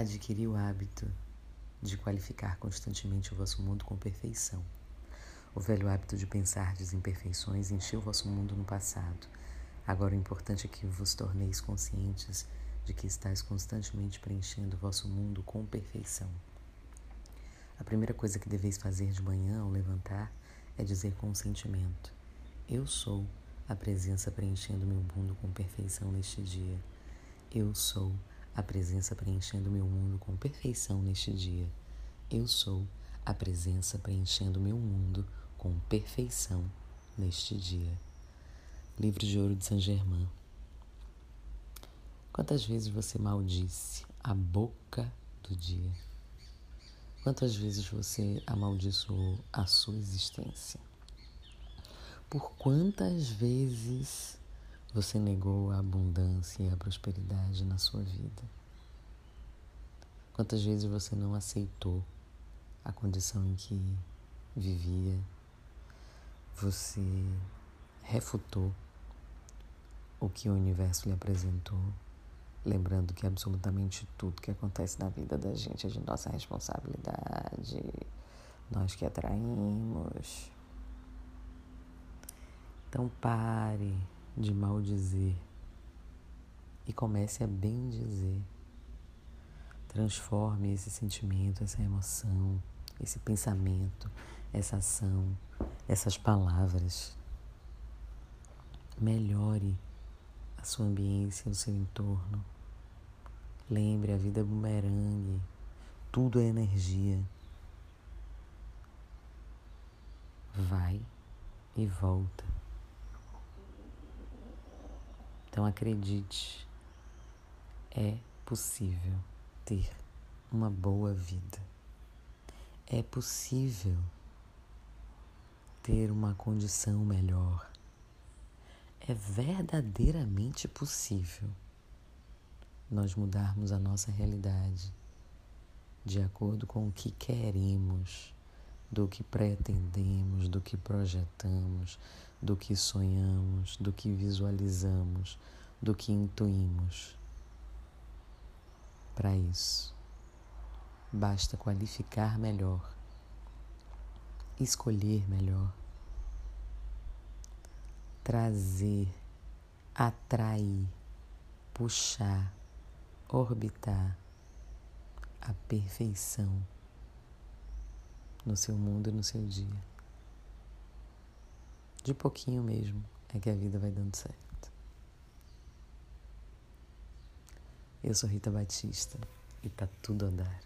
adquirir o hábito de qualificar constantemente o vosso mundo com perfeição. O velho hábito de pensar imperfeições encheu o vosso mundo no passado. Agora o importante é que vos torneis conscientes de que estáis constantemente preenchendo o vosso mundo com perfeição. A primeira coisa que deveis fazer de manhã ao levantar é dizer com sentimento: Eu sou a presença preenchendo meu mundo com perfeição neste dia. Eu sou a presença preenchendo meu mundo com perfeição neste dia. Eu sou a presença preenchendo meu mundo com perfeição neste dia. Livro de Ouro de Saint Germain. Quantas vezes você maldisse a boca do dia? Quantas vezes você amaldiçoou a sua existência? Por quantas vezes você negou a abundância e a prosperidade na sua vida? Quantas vezes você não aceitou a condição em que vivia? Você refutou o que o universo lhe apresentou, lembrando que absolutamente tudo que acontece na vida da gente é de nossa responsabilidade, nós que atraímos. Então pare de maldizer e comece a bem dizer. Transforme esse sentimento, essa emoção, esse pensamento, essa ação, essas palavras. Melhore a sua ambiência, o seu entorno. Lembre, a vida é bumerangue, tudo é energia. Vai e volta. Então acredite, é possível ter uma boa vida. É possível ter uma condição melhor. É verdadeiramente possível nós mudarmos a nossa realidade de acordo com o que queremos, do que pretendemos, do que projetamos, do que sonhamos, do que visualizamos, do que intuímos. Para isso, basta qualificar melhor, escolher melhor, trazer, atrair, puxar, orbitar a perfeição no seu mundo e no seu dia. De pouquinho mesmo é que a vida vai dando certo. Eu sou Rita Batista e tá tudo a dar.